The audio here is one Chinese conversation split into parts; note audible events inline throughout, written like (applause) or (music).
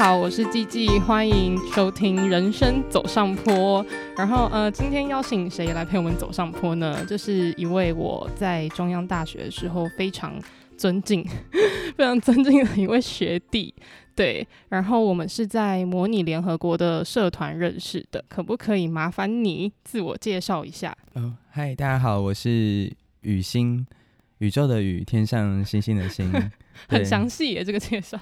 好，我是季季，欢迎收听《人生走上坡》。然后，呃，今天邀请谁来陪我们走上坡呢？这是一位我在中央大学的时候非常尊敬、(laughs) 非常尊敬的一位学弟。对，然后我们是在模拟联合国的社团认识的。可不可以麻烦你自我介绍一下？哦，嗨，大家好，我是雨欣，宇宙的宇，天上星星的星。(laughs) 很详细耶，这个介绍，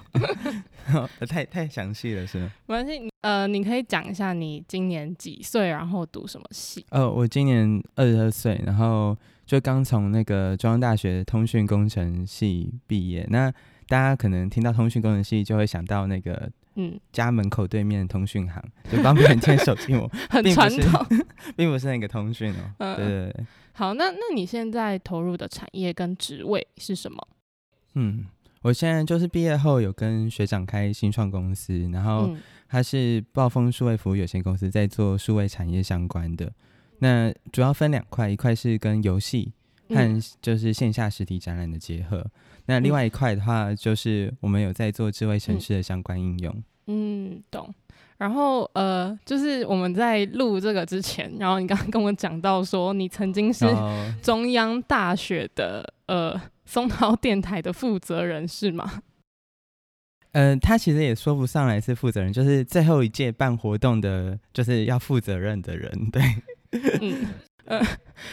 (laughs) 太太详细了，是吗？没关系，呃，你可以讲一下你今年几岁，然后读什么系？呃，我今年二十二岁，然后就刚从那个中央大学通讯工程系毕业。那大家可能听到通讯工程系，就会想到那个，嗯，家门口对面通讯行，就帮别人接手机膜，(laughs) 很传统，(laughs) 并不是那个通讯哦。嗯、对对对。好，那那你现在投入的产业跟职位是什么？嗯。我现在就是毕业后有跟学长开新创公司，然后他是暴风数位服务有限公司，在做数位产业相关的。那主要分两块，一块是跟游戏和就是线下实体展览的结合，那另外一块的话就是我们有在做智慧城市的相关应用。嗯，懂。然后呃，就是我们在录这个之前，然后你刚刚跟我讲到说，你曾经是中央大学的呃。松涛电台的负责人是吗？嗯、(laughs) 呃，他其实也说不上来是负责人，就是最后一届办活动的，就是要负责任的人。对，嗯，呃，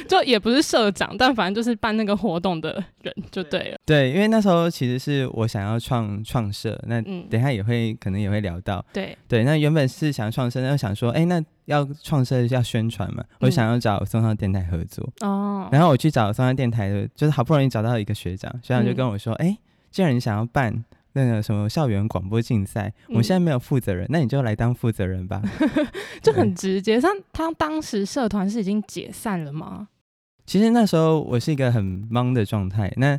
就也不是社长，但反正就是办那个活动的人就对了。对，因为那时候其实是我想要创创社，那等一下也会、嗯、可能也会聊到。对对，那原本是想创社，那想说，哎，那。要创设要宣传嘛，我想要找松山电台合作哦。然后我去找松山电台的，就是好不容易找到一个学长，学长就跟我说：“哎、嗯，既然你想要办那个什么校园广播竞赛，我们现在没有负责人，那你就来当负责人吧。(laughs) ”就很直接。像他当时社团是已经解散了吗？其实那时候我是一个很忙的状态，那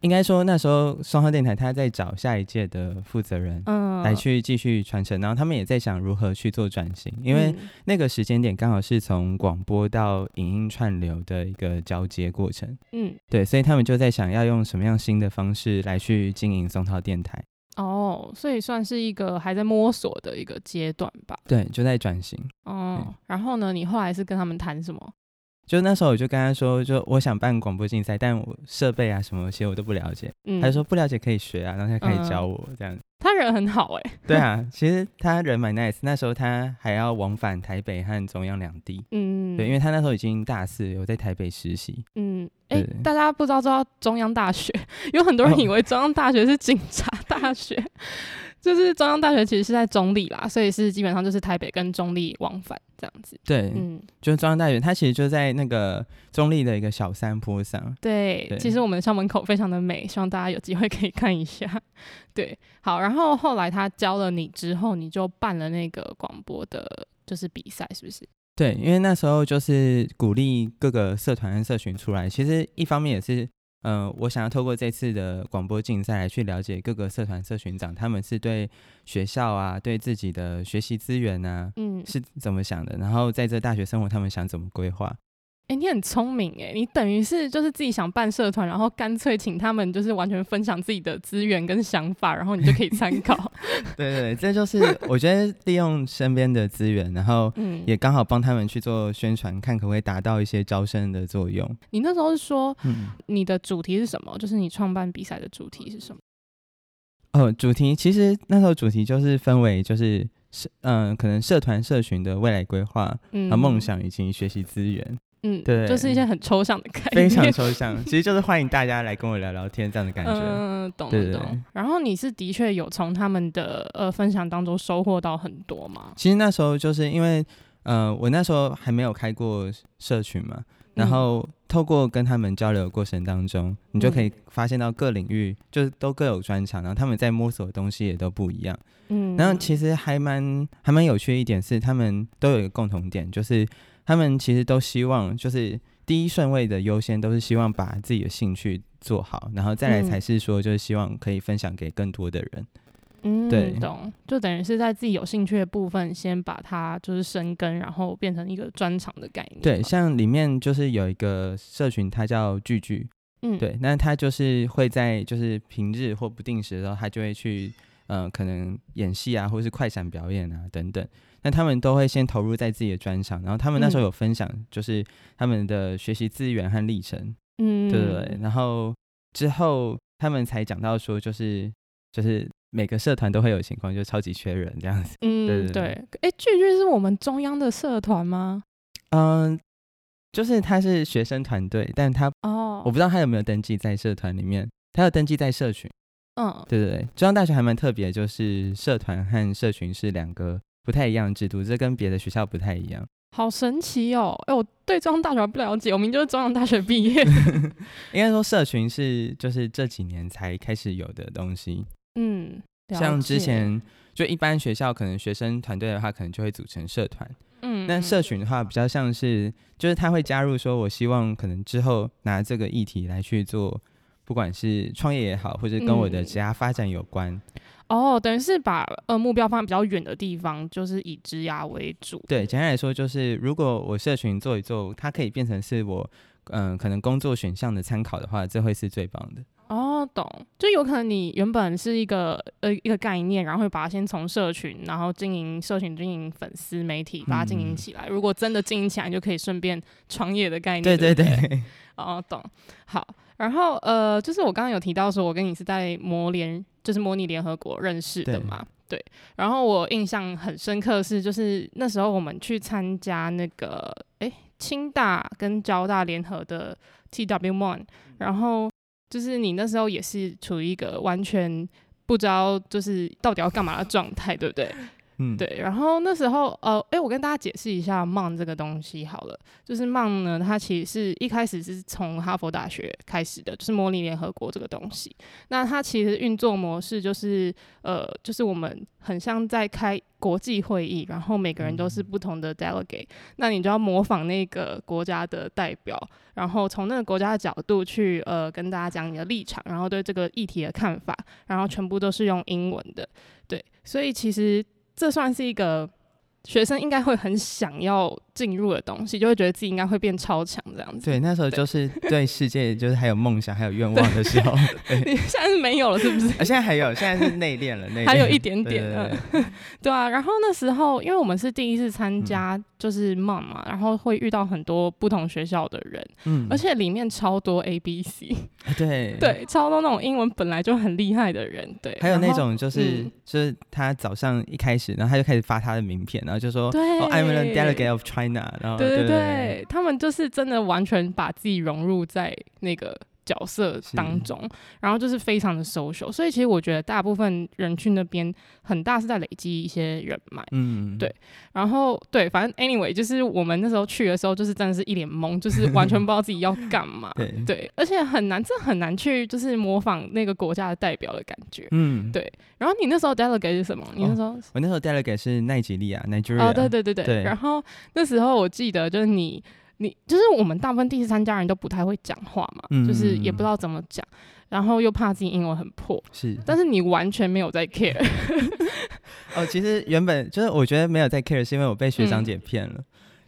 应该说那时候松涛电台他在找下一届的负责人，嗯，来去继续传承，然后他们也在想如何去做转型，因为那个时间点刚好是从广播到影音串流的一个交接过程，嗯，对，所以他们就在想要用什么样新的方式来去经营松涛电台。哦，所以算是一个还在摸索的一个阶段吧。对，就在转型。哦，然后呢，你后来是跟他们谈什么？就那时候我就跟他说，就我想办广播竞赛，但我设备啊什么些我都不了解。嗯，他就说不了解可以学啊，然后他开始教我、嗯、这样。他人很好哎、欸。对啊，其实他人蛮 nice。那时候他还要往返台北和中央两地。嗯，对，因为他那时候已经大四，有在台北实习。嗯，哎、欸，大家不知道知道中央大学，(laughs) 有很多人以为中央大学是警察大学。哦就是中央大学其实是在中立啦，所以是基本上就是台北跟中立往返这样子。对，嗯，就是中央大学，它其实就在那个中立的一个小山坡上。对，对，其实我们的校门口非常的美，希望大家有机会可以看一下。对，好，然后后来他教了你之后，你就办了那个广播的，就是比赛，是不是？对，因为那时候就是鼓励各个社团和社群出来，其实一方面也是。嗯、呃，我想要透过这次的广播竞赛来去了解各个社团社群长，他们是对学校啊，对自己的学习资源啊，嗯，是怎么想的？然后在这大学生活，他们想怎么规划？哎、欸，你很聪明哎，你等于是就是自己想办社团，然后干脆请他们就是完全分享自己的资源跟想法，然后你就可以参考。(laughs) 对，对对，这就是我觉得利用身边的资源，然后也刚好帮他们去做宣传，看可不可以达到一些招生的作用。你那时候是说，嗯，你的主题是什么？就是你创办比赛的主题是什么？哦，主题其实那时候主题就是分为就是社嗯、呃，可能社团社群的未来规划、嗯、和梦想以及学习资源。嗯，对，就是一些很抽象的概念，非常抽象。其实就是欢迎大家来跟我聊聊天这样的感觉。嗯，懂了懂。然后你是的确有从他们的呃分享当中收获到很多吗？其实那时候就是因为呃我那时候还没有开过社群嘛，然后透过跟他们交流的过程当中，嗯，你就可以发现到各领域就是都各有专长，然后他们在摸索的东西也都不一样。嗯，然后其实还蛮还蛮有趣的一点是，他们都有一个共同点，就是。他们其实都希望，就是第一顺位的优先都是希望把自己的兴趣做好，然后再来才是说，就是希望可以分享给更多的人。嗯，对，懂，就等于是在自己有兴趣的部分，先把它就是生根，然后变成一个专长的概念。对，像里面就是有一个社群，它叫聚聚，嗯，对，那它就是会在就是平日或不定时的时候，它就会去。呃可能演戏啊，或是快闪表演啊等等。那他们都会先投入在自己的专长，然后他们那时候有分享，就是他们的学习资源和历程，嗯，对对对。然后之后他们才讲到说，就是就是每个社团都会有情况，就超级缺人这样子。嗯，对对。哎，聚聚是我们中央的社团吗？嗯，就是他是学生团队，但他哦，我不知道他有没有登记在社团里面，他有登记在社群。嗯，对对对，中央大学还蛮特别，就是社团和社群是两个。不太一样的制度，这跟别的学校不太一样。好神奇哦！哎，我对中央大学还不了解，我明明就是中央大学毕业。(laughs) 应该说社群是就是这几年才开始有的东西。嗯，像之前就一般学校可能学生团队的话，可能就会组成社团。嗯，那社群的话比较像是就是他会加入说，我希望可能之后拿这个议题来去做，不管是创业也好，或者跟我的职业发展有关。嗯哦，等于是把呃目标放在比较远的地方，就是以职涯为主。对，简单来说就是，如果我社群做一做，它可以变成是我嗯、呃、可能工作选项的参考的话，这会是最棒的。哦，懂，就有可能你原本是一个呃一个概念，然后会把它先从社群，然后经营社群、经营粉丝媒体，把它经营起来。嗯、如果真的经营起来，就可以顺便创业的概念。对。对对哦，懂。好，然后呃，就是我刚刚有提到说，我跟你是在模联。就是模拟联合国认识的嘛，对，然后我印象很深刻是，就是那时候我们去参加那个，诶，清大跟交大联合的 TW1，然后就是你那时候也是处于一个完全不知道就是到底要干嘛的状态，对不对？嗯，对，然后那时候，呃，哎，我跟大家解释一下 MON 这个东西好了，就是 MON 呢，它其实是一开始是从哈佛大学开始的，就是模拟联合国这个东西。那它其实运作模式就是，呃，就是我们很像在开国际会议，然后每个人都是不同的 delegate，那你就要模仿那个国家的代表，然后从那个国家的角度去，呃，跟大家讲你的立场，然后对这个议题的看法，然后全部都是用英文的，对，所以其实。这算是一个学生应该会很想要进入的东西，就会觉得自己应该会变超强这样子。对，那时候就是对世界就是还有梦想、还有愿望的时候。(laughs) 对你现在是没有了，是不是？(laughs) 啊，现在还有，现在是内敛了，内敛。(laughs) 还有一点点。对，啊，然后那时候，因为我们是第一次参加，就是 MON 嘛，然后会遇到很多不同学校的人，嗯，而且里面超多 A B C。对对，超多那种英文本来就很厉害的人，对。还有那种就是、嗯、就是他早上一开始，然后他就开始发他的名片，然后就说，对、oh,，I'm the delegate of China，对对对，他们就是真的完全把自己融入在那个。角色当中，然后就是非常的 social，所以其实我觉得大部分人去那边很大是在累积一些人脉，嗯，对，然后对，反正 anyway 就是我们那时候去的时候，就是真的是一脸懵，就是完全不知道自己要干嘛，(laughs) 对，对，而且很难，这很难去就是模仿那个国家的代表的感觉，嗯，对。然后你那时候 delegate 是什么？你那时候、哦、我那时候 delegate 是奈及利亚，Nigeria，哦，对对对对，对。然后那时候我记得就是你。你就是我们大部分第三家人都不太会讲话嘛，嗯，就是也不知道怎么讲，然后又怕自己英文很破，是，但是你完全没有在 (laughs) care。哦，其实原本就是我觉得没有在 care，是因为我被学长姐骗了。嗯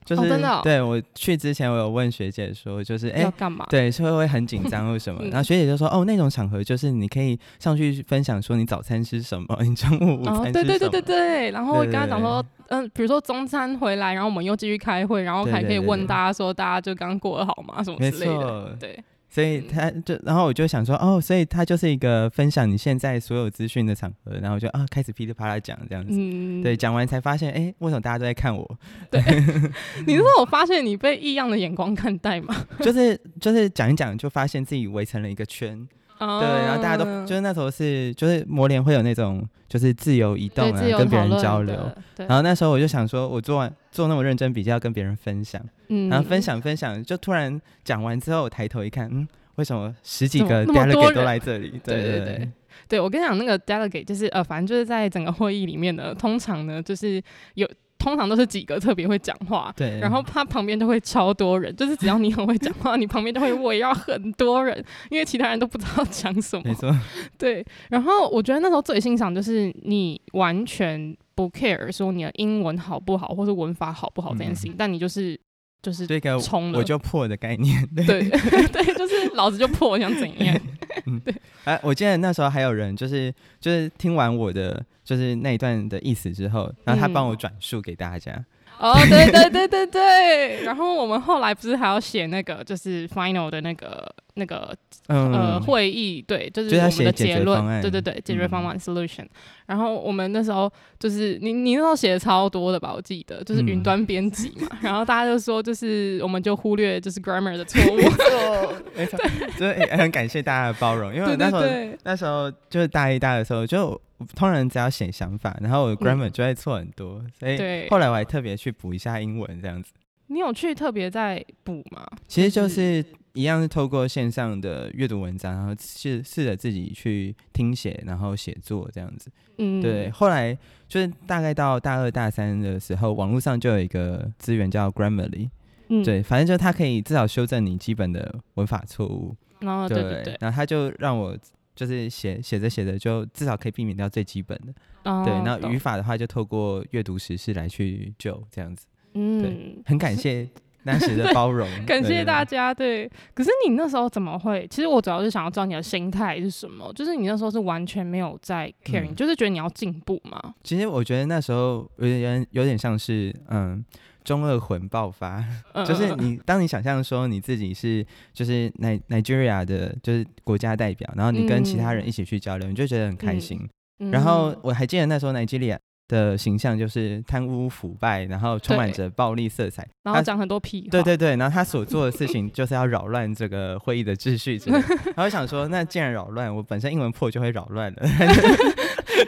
就是、哦、真的、哦，对我去之前，我有问学姐说，就是哎，要干嘛？对，是会不会很紧张或什么？然后学姐就说，哦，那种场合就是你可以上去分享说你早餐吃什么，你中午午餐吃什么？哦、对对对对对。然后我跟他讲说，嗯，比如说中餐回来，然后我们又继续开会，然后还可以问大家说，大家就刚过得好吗？什么之类的。对。所以他就，然后我就想说，哦，所以他就是一个分享你现在所有资讯的场合，然后就啊开始噼里啪啦讲这样子，嗯、对，讲完才发现，哎，为什么大家都在看我？对，(laughs) 你是说我发现你被异样的眼光看待吗？(laughs) 就是就是讲一讲，就发现自己围成了一个圈。Oh, 对，然后大家都就是那时候是就是模联会有那种就是自由移动啊，跟别人交流。然后那时候我就想说，我做完做那么认真，笔记要跟别人分享。嗯。然后分享分享，就突然讲完之后，我抬头一看，嗯，为什么十几个 delegate 都来这里？(laughs) 对对对对。对，我跟你讲，那个 delegate 就是呃，反正就是在整个会议里面呢，通常呢就是有。通常都是几个特别会讲话，对，然后他旁边都会超多人，就是只要你很会讲话，你旁边都会围绕很多人，因为其他人都不知道讲什么。没错，对。然后我觉得那时候最欣赏就是你完全不 care 说你的英文好不好，或是文法好不好这件事情，嗯、但你就是就是冲了，我就破的概念，对对，(laughs) 对，就是老子就破，我想怎样？(laughs) 嗯，对。哎、啊，我记得那时候还有人就是就是听完我的就是那一段的意思之后，然后他帮我转述给大家。嗯哦，对对对对对，然后我们后来不是还要写那个就是 final 的那个那个、嗯、呃会议，对，就是我们的结论，对对对，解决方案 solution。然后我们那时候就是你你那时候写的超多的吧，我记得就是云端编辑嘛，嗯、然后大家就说就是我们就忽略就是 grammar 的错误，没错，没错，(laughs) 就是也很感谢大家的包容，因为那时候那时候就是大一大的时候就。通常只要写想法，然后我的 grammar 就会错很多，嗯、所以后来我还特别去补一下英文这样子。你有去特别在补吗？其实就是一样是透过线上的阅读文章，然后试试着自己去听写，然后写作这样子。嗯，对。后来就是大概到大二大三的时候，网络上就有一个资源叫 Grammarly，嗯，对，反正就它可以至少修正你基本的文法错误。哦，对对对。然后他就让我。就是写写着写着，就至少可以避免掉最基本的。哦、对，那语法的话，就透过阅读实事来去救这样子。嗯，对，很感谢那时的包容，(laughs) 感谢大家。对，可是你那时候怎么会？其实我主要是想要知道你的心态是什么。就是你那时候是完全没有在 caring，、嗯、就是觉得你要进步嘛？其实我觉得那时候有点有点像是嗯。中二魂爆发，就是你当你想象说你自己是就是 Nigeria 的，就是国家代表，然后你跟其他人一起去交流，嗯、你就觉得很开心。嗯、然后我还记得那时候 Nigeria 的形象就是贪污腐败，然后充满着暴力色彩，然后讲很多屁。对对对，然后他所做的事情就是要扰乱这个会议的秩序之类。(laughs) 然后想说，那既然扰乱，我本身英文破就会扰乱了。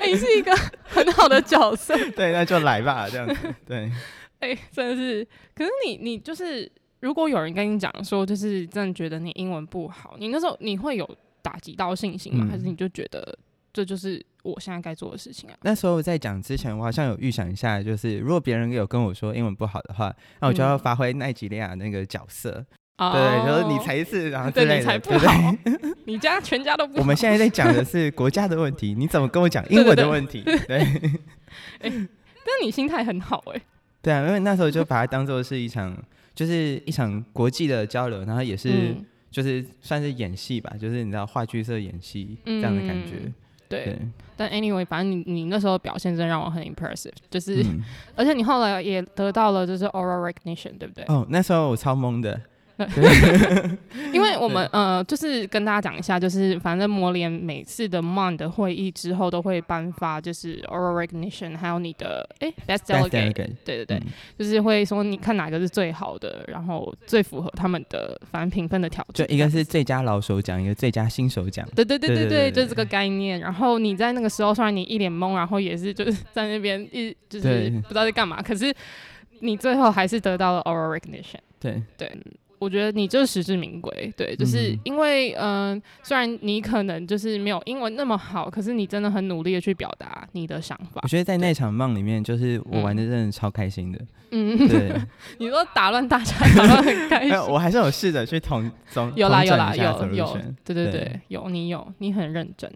你是一个很好的角色。对，那就来吧，这样子。对。(laughs) 哎、欸，真的是，可是你你就是，如果有人跟你讲说，就是真的觉得你英文不好，你那时候你会有打击到信心吗？嗯、还是你就觉得这就是我现在该做的事情啊？那时候在讲之前，我好像有预想一下，就是如果别人有跟我说英文不好的话，那我就要发挥奈吉利亚那个角色，嗯、对，就是你才是，然后对 (laughs) 你才不好，你家全家都不好。我们现在在讲的是国家的问题，你怎么跟我讲英文的问题？(laughs) 对，对，对，对，哎、欸，但你心态很好哎、欸。对啊，因为那时候就把它当做是一场，就是一场国际的交流，然后也是、嗯、就是算是演戏吧，就是你知道话剧社演戏这样的感觉。嗯、对，对但 anyway，反正你你那时候表现真让我很 impressive，就是、嗯、而且你后来也得到了就是 oral recognition，对不对？哦，那时候我超懵的。(laughs) 因为我们呃，就是跟大家讲一下，就是反正魔联每次的 MON 的会议之后都会颁发，就是 oral recognition，还有你的哎 best delegate，对对对，嗯、就是会说你看哪个是最好的，然后最符合他们的反正评分的条件，就一个是最佳老手奖，一个最佳新手奖，对对对对对，就这个概念。然后你在那个时候，虽然你一脸懵，然后也是就是在那边一就是不知道在干嘛，可是你最后还是得到了 oral recognition，对。对。我觉得你就是实至名归，对，就是因为嗯、呃，虽然你可能就是没有英文那么好，可是你真的很努力的去表达你的想法。我觉得在那场梦里面，就是我玩的真的超开心的。嗯，对。(laughs) 你说打乱大家，(laughs) 打乱很开心。我还是有试着去统总有啦有啦有有，对对对，对有你有你很认真。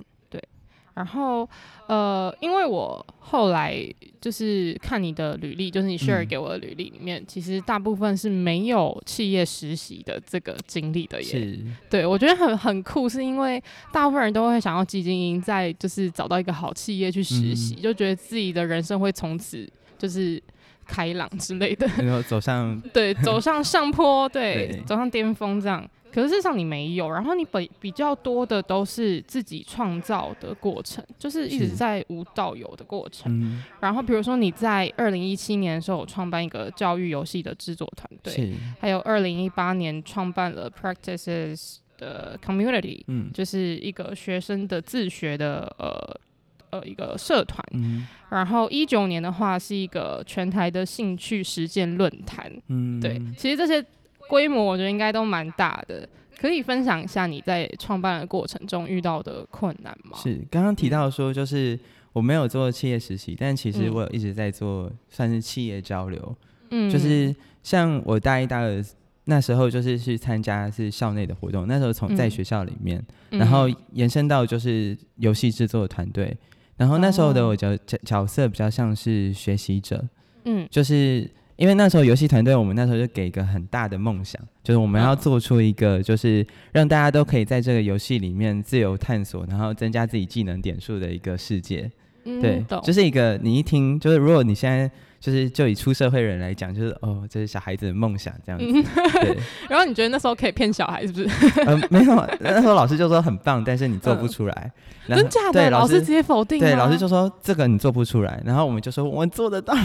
然后，呃，因为我后来就是看你的履历，就是你 share 给我的履历里面，嗯、其实大部分是没有企业实习的这个经历的耶。是，对，我觉得很很酷，是因为大部分人都会想要基金营在就是找到一个好企业去实习，嗯、就觉得自己的人生会从此就是开朗之类的，然后走上对走上上坡，对，对走上巅峰这样。可是事实上你没有，然后你比比较多的都是自己创造的过程，就是一直在无到有的过程。嗯、然后比如说你在二零一七年的时候创办一个教育游戏的制作团队，还有二零一八年创办了 Practices 的 Community，嗯，就是一个学生的自学的呃呃一个社团。嗯、然后一九年的话是一个全台的兴趣实践论坛。嗯，对，其实这些。规模我觉得应该都蛮大的，可以分享一下你在创办的过程中遇到的困难吗？是刚刚提到说，就是我没有做企业实习，但其实我有一直在做，算是企业交流。嗯，就是像我大一、大二那时候，就是去参加是校内的活动，那时候从在学校里面，嗯、然后延伸到就是游戏制作团队，然后那时候的我角角角色比较像是学习者，嗯，就是。因为那时候游戏团队，我们那时候就给一个很大的梦想，就是我们要做出一个，就是让大家都可以在这个游戏里面自由探索，然后增加自己技能点数的一个世界。嗯、对，就是一个你一听，就是如果你现在就是就以出社会人来讲，就是哦，这是小孩子的梦想这样子。嗯、对。(laughs) 然后你觉得那时候可以骗小孩是不是？嗯、呃，没有，那时候老师就说很棒，但是你做不出来。嗯、真假的？对，老师直接否定。对，老师就说这个你做不出来，然后我们就说我们做得到。(laughs)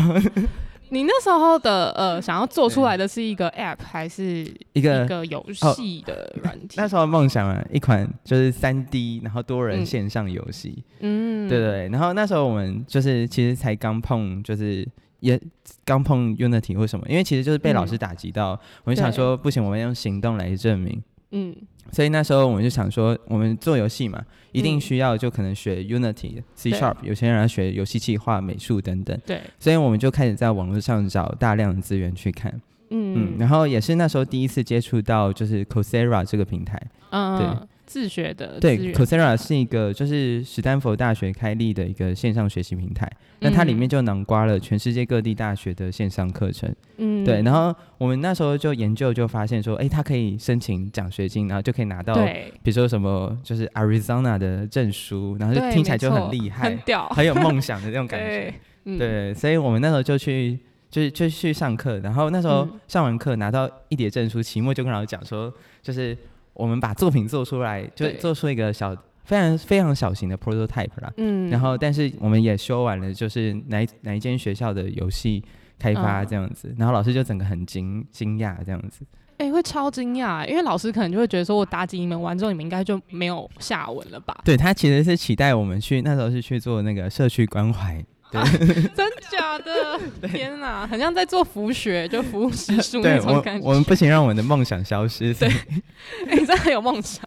你那时候的呃，想要做出来的是一个 App 还是一个一个游戏的软体？(laughs) 那时候梦想啊，一款就是三 D，然后多人线上游戏。嗯，对，对对。然后那时候我们就是其实才刚碰，就是也刚碰 Unity 或什么，因为其实就是被老师打击到，嗯、我就想说不行，我们用行动来证明。嗯。所以那时候我们就想说，我们做游戏嘛，一定需要就可能学 Unity、嗯、C Sharp，有些人要学游戏企划、美术等等。对。所以我们就开始在网络上找大量的资源去看。嗯嗯。然后也是那时候第一次接触到就是 Coursera 这个平台。嗯。对。自学的对，Coursera 是一个就是史丹佛大学开立的一个线上学习平台，那、嗯、它里面就囊括了全世界各地大学的线上课程，嗯，对，然后我们那时候就研究就发现说，哎、欸，它可以申请奖学金，然后就可以拿到，对，比如说什么就是 Arizona 的证书，然后就听起来就很厉害，很屌，很有梦想的那种感觉，(laughs) 对，嗯、对，所以我们那时候就去就就去上课，然后那时候上完课拿到一叠证书，期末就跟老师讲说，就是。我们把作品做出来，就做出一个小非常非常小型的 prototype 啦。嗯，然后但是我们也修完了，就是哪哪一间学校的游戏开发这样子，嗯、然后老师就整个很惊惊讶这样子。哎、欸，会超惊讶，因为老师可能就会觉得说，我打击你们完之后，你们应该就没有下文了吧？对，他其实是期待我们去，那时候是去做那个社区关怀。(laughs) 真假的？天哪，很像在做服学，(laughs) 就服务时数那种感觉。我，我们不行，让我们的梦想消失。对，(laughs) 哎、欸，真的很有梦想。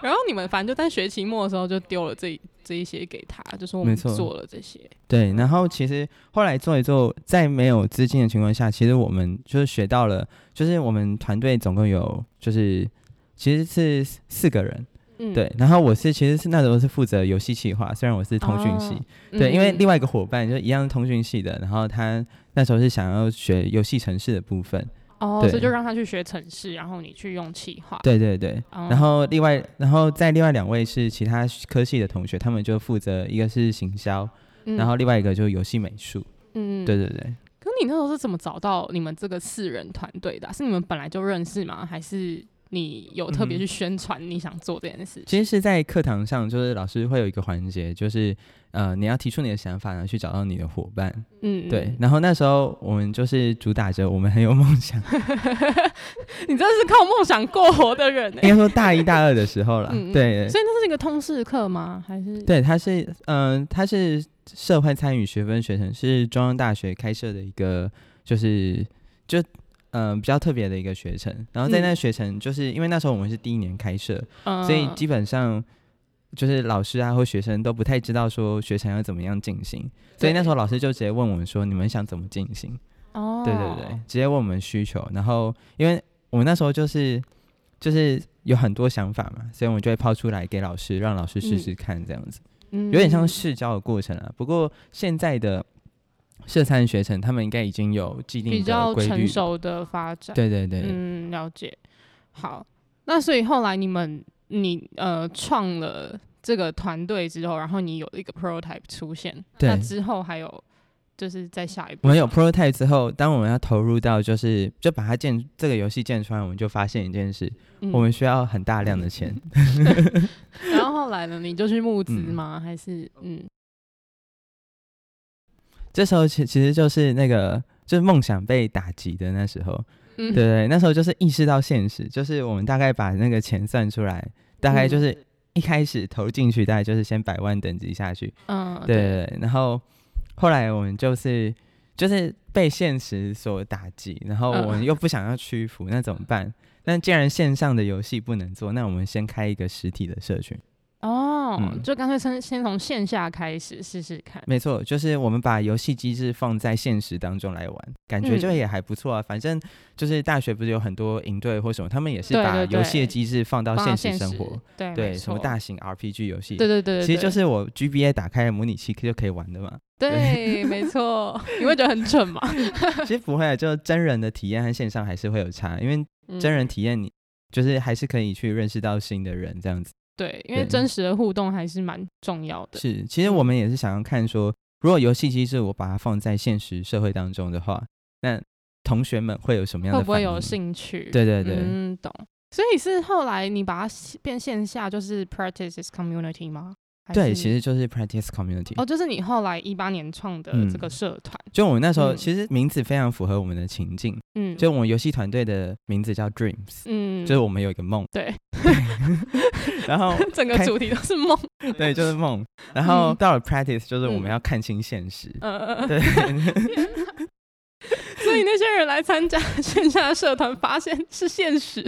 然后你们反正就在学期末的时候就丢了这这一些给他，就说我们做了这些。对，然后其实后来做一做，在没有资金的情况下，其实我们就是学到了，就是我们团队总共有就是其实是四个人。嗯、对，然后我是其实是那时候是负责游戏企划，虽然我是通讯系，哦、对，嗯、因为另外一个伙伴就一样通讯系的，然后他那时候是想要学游戏城市的部分，哦，所以就让他去学城市，然后你去用企划，对对对，哦、然后另外，然后在另外两位是其他科系的同学，他们就负责一个是行销，嗯、然后另外一个就是游戏美术，嗯，对对对。可你那时候是怎么找到你们这个四人团队的、啊？是你们本来就认识吗？还是？你有特别去宣传你想做这件事情？嗯、其实是在课堂上，就是老师会有一个环节，就是呃，你要提出你的想法，然后去找到你的伙伴。嗯，对。然后那时候我们就是主打着我们很有梦想。(laughs) 你真的是靠梦想过活的人、欸。应该说大一、大二的时候了。嗯、对。所以那是一个通识课吗？还是？对，它是嗯、呃，它是社会参与学分学程，是中央大学开设的一个，就是就。嗯、呃，比较特别的一个学程，然后在那学程，就是、嗯、因为那时候我们是第一年开设，嗯、所以基本上就是老师啊或学生都不太知道说学程要怎么样进行，所以那时候老师就直接问我们说：“你们想怎么进行？”哦，对对对，直接问我们需求，然后因为我们那时候就是就是有很多想法嘛，所以我们就会抛出来给老师，让老师试试看这样子，嗯、有点像试教的过程啊。不过现在的。社参学程，他们应该已经有既定的比较成熟的发展。对对对，嗯，了解。好，那所以后来你们你呃创了这个团队之后，然后你有一个 prototype 出现，对那之后还有就是在下一步，我们有 prototype 之后，当我们要投入到就是就把它建这个游戏建出来，我们就发现一件事，嗯、我们需要很大量的钱。(laughs) 然后后来呢，你就去募资吗？嗯、还是嗯？这时候其其实就是那个就是梦想被打击的那时候，嗯、对对，那时候就是意识到现实，就是我们大概把那个钱算出来，大概就是一开始投进去，大概就是先百万等级下去，嗯，对对。对，然后后来我们就是就是被现实所打击，然后我们又不想要屈服，那怎么办？那既然线上的游戏不能做，那我们先开一个实体的社群。哦，嗯、就干脆先先从线下开始试试看。没错，就是我们把游戏机制放在现实当中来玩，感觉就也还不错啊。嗯、反正就是大学不是有很多营队或什么，他们也是把游戏的机制放到现实生活。对，对，对，什么大型 RPG 游戏。对对对，对，其实就是我 GBA 打开模拟器就可以玩的嘛。对，没错，你会觉得很蠢吗？(laughs) 其实不会，就真人的体验和线上还是会有差，因为真人体验你就是还是可以去认识到新的人这样子。对，因为真实的互动还是蛮重要的。是，其实我们也是想要看说，如果游戏机制我把它放在现实社会当中的话，那同学们会有什么样的？会不会有兴趣？对对对，嗯，懂。所以是后来你把它变线下，就是 Practice Community 吗？对，其实就是 Practice Community。哦，就是你后来一八年创的这个社团。嗯。就我们那时候，其实名字非常符合我们的情境。嗯。就我们游戏团队的名字叫 Dreams。嗯。就是我们有一个梦。对。(laughs) 然后 (laughs) 整个主题都是梦。(laughs) 对，就是梦。然后到了 Practice，就是我们要看清现实。嗯嗯嗯。对。所以那些人来参加线下的社团，发现是现实。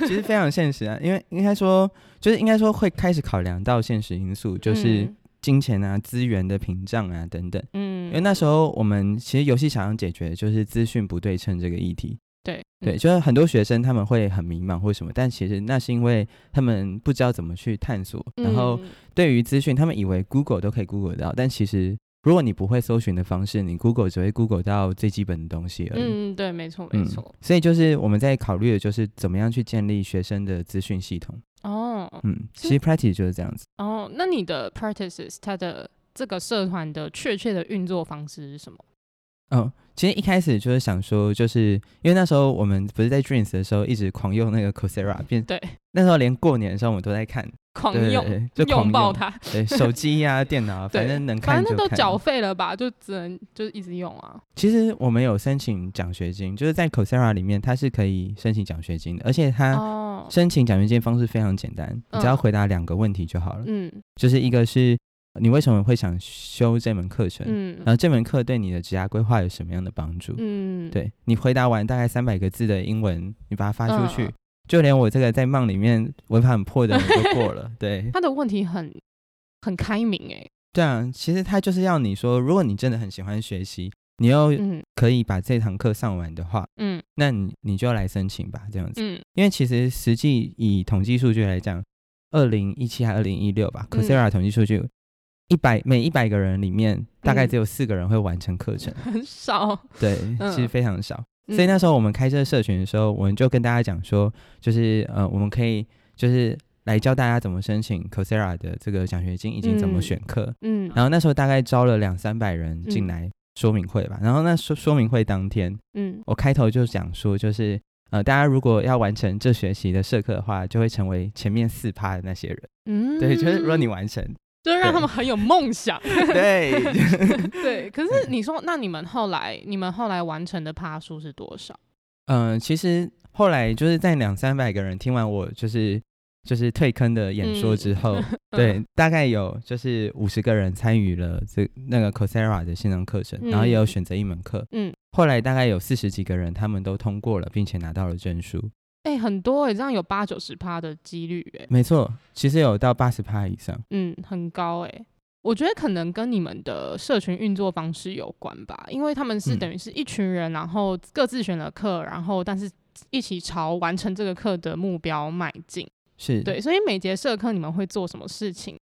其实非常现实啊，因为应该说，就是应该说会开始考量到现实因素，就是金钱啊、资源的屏障啊等等。嗯，因为那时候我们其实游戏想要解决的就是资讯不对称这个议题。对对，就是很多学生他们会很迷茫或什么，但其实那是因为他们不知道怎么去探索，然后对于资讯，他们以为 Google 都可以 Google 到，但其实。如果你不会搜寻的方式，你 Google 只会 Google 到最基本的东西而已。嗯，对，没错，没错、嗯。所以就是我们在考虑的就是怎么样去建立学生的资讯系统。哦，嗯，其实 Practice 就是这样子。哦，那你的 Practices 它的这个社团的确切的运作方式是什么？哦，其实一开始就是想说，就是因为那时候我们不是在 Dreams 的时候一直狂用那个 Coursera，(laughs) 变对，那时候连过年的时候我们都在看，狂用，对对对，就狂用用爆它，对，手机呀、啊、电脑，(laughs) 反正能看反正都缴费了吧，就只能就一直用啊。其实我们有申请奖学金，就是在 Coursera 里面，它是可以申请奖学金的，而且它申请奖学金方式非常简单，哦、你只要回答两个问题就好了。嗯，就是一个是。你为什么会想修这门课程？嗯，然后这门课对你的职业规划有什么样的帮助？嗯，对，你回答完大概三百个字的英文，你把它发出去，嗯、就连我这个在 Mount 里面文法很破的人都过了。对，(laughs) 他的问题很很开明诶。对啊，其实他就是要你说，如果你真的很喜欢学习，你又可以把这堂课上完的话，嗯，那你你就来申请吧，这样子。嗯，因为其实实际以统计数据来讲，二零一七还二零一六吧，Coursera 统计数据。一百每一百个人里面，大概只有四个人会完成课程，嗯，(laughs) 很少。对，其实非常少。嗯、所以那时候我们开设社群的时候，我们就跟大家讲说，就是呃，我们可以就是来教大家怎么申请 Coursera 的这个奖学金，以及怎么选课。嗯。然后那时候大概招了两三百人进来说明会吧。嗯、然后那说说明会当天，嗯，我开头就讲说，就是呃，大家如果要完成这学期的社课的话，就会成为前面四趴的那些人。嗯。对，就是如果你完成。就是让他们很有梦想，(laughs) 对 (laughs) 对。可是你说，那你们后来，你们后来完成的趴数是多少？嗯、呃，其实后来就是在两三百个人听完我就是就是退坑的演说之后，嗯、(laughs) 对，大概有就是五十个人参与了这那个 Coursera 的线上课程，嗯、然后也有选择一门课。嗯，后来大概有四十几个人，他们都通过了，并且拿到了证书。哎、欸，很多哎、欸，这样有八九十趴的几率哎、欸，没错，其实有到八十趴以上，嗯，很高哎、欸。我觉得可能跟你们的社群运作方式有关吧，因为他们是等于是一群人，然后各自选了课，然后但是一起朝完成这个课的目标迈进，是对。所以每节社课你们会做什么事情？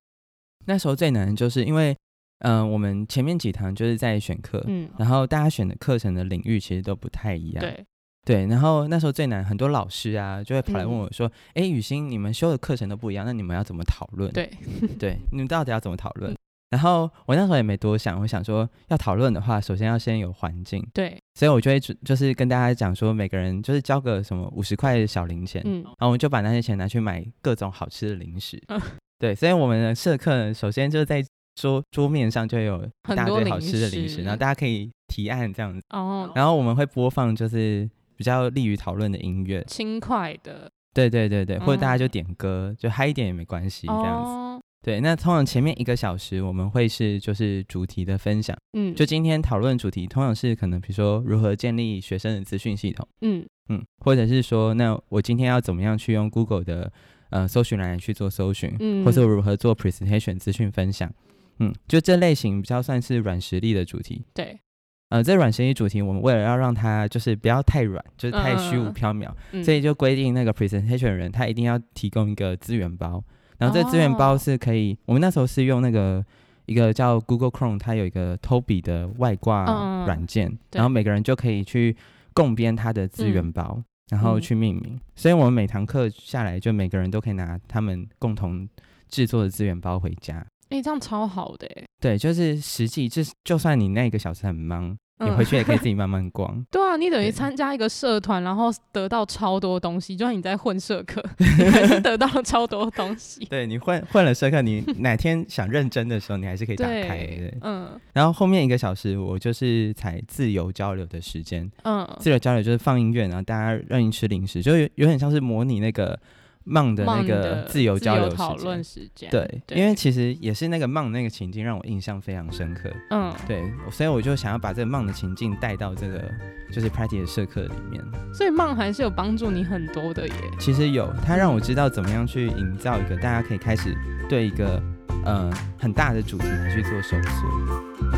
那时候最难的就是因为，嗯、呃，我们前面几堂就是在选课，嗯，然后大家选的课程的领域其实都不太一样，对。对，然后那时候最难，很多老师啊就会跑来问我说：“哎、嗯，雨欣，你们修的课程都不一样，那你们要怎么讨论？”对，(laughs) 对，你们到底要怎么讨论？嗯、然后我那时候也没多想，我想说要讨论的话，首先要先有环境。对，所以我就会就是跟大家讲说，每个人就是交个什么五十块的小零钱，嗯，然后我们就把那些钱拿去买各种好吃的零食。嗯、(laughs) 对，所以我们的社课首先就是在桌桌面上就有一大堆好吃的零食，然后大家可以提案这样子。哦，然后我们会播放就是。比较利于讨论的音乐，轻快的，对对对对，或者大家就点歌，嗯、就嗨一点也没关系，这样子。哦、对，那通常前面一个小时我们会是就是主题的分享，嗯，就今天讨论主题通常是可能比如说如何建立学生的资讯系统，嗯。嗯，或者是说那我今天要怎么样去用 Google 的呃搜寻栏去做搜寻，嗯，或者如何做 presentation 资讯分享，嗯，就这类型比较算是软实力的主题，对。呃，这软实力主题，我们为了要让它就是不要太软，就是太虚无缥缈，嗯、所以就规定那个 presentation 的人他一定要提供一个资源包，然后这资源包是可以，哦、我们那时候是用那个一个叫 Google Chrome，它有一个 Toby 的外挂软件，嗯、然后每个人就可以去共编他的资源包，嗯、然后去命名。所以我们每堂课下来，就每个人都可以拿他们共同制作的资源包回家。哎、欸，这样超好的。对，就是实际，就就算你那个小时很忙。你回去也可以自己慢慢逛。嗯、(laughs) 对啊，你等于参加一个社团，然后得到超多东西。就算你在混社课，(laughs) 你还是得到了超多东西。对，你混混了社课，你 (laughs) 哪天想认真的时候，你还是可以打开。的，嗯。然后后面一个小时，我就是才自由交流的时间。嗯。自由交流就是放音乐，然后大家任意吃零食，就有有点像是模拟那个。梦的那个自由交流讨论时间，对，因为其实也是那个梦那个情境让我印象非常深刻，嗯，对，所以我就想要把这个梦的情境带到这个就是 Practice 的社课里面，所以梦还是有帮助你很多的耶。其实有，它让我知道怎么样去营造一个大家可以开始对一个呃很大的主题来去做收缩。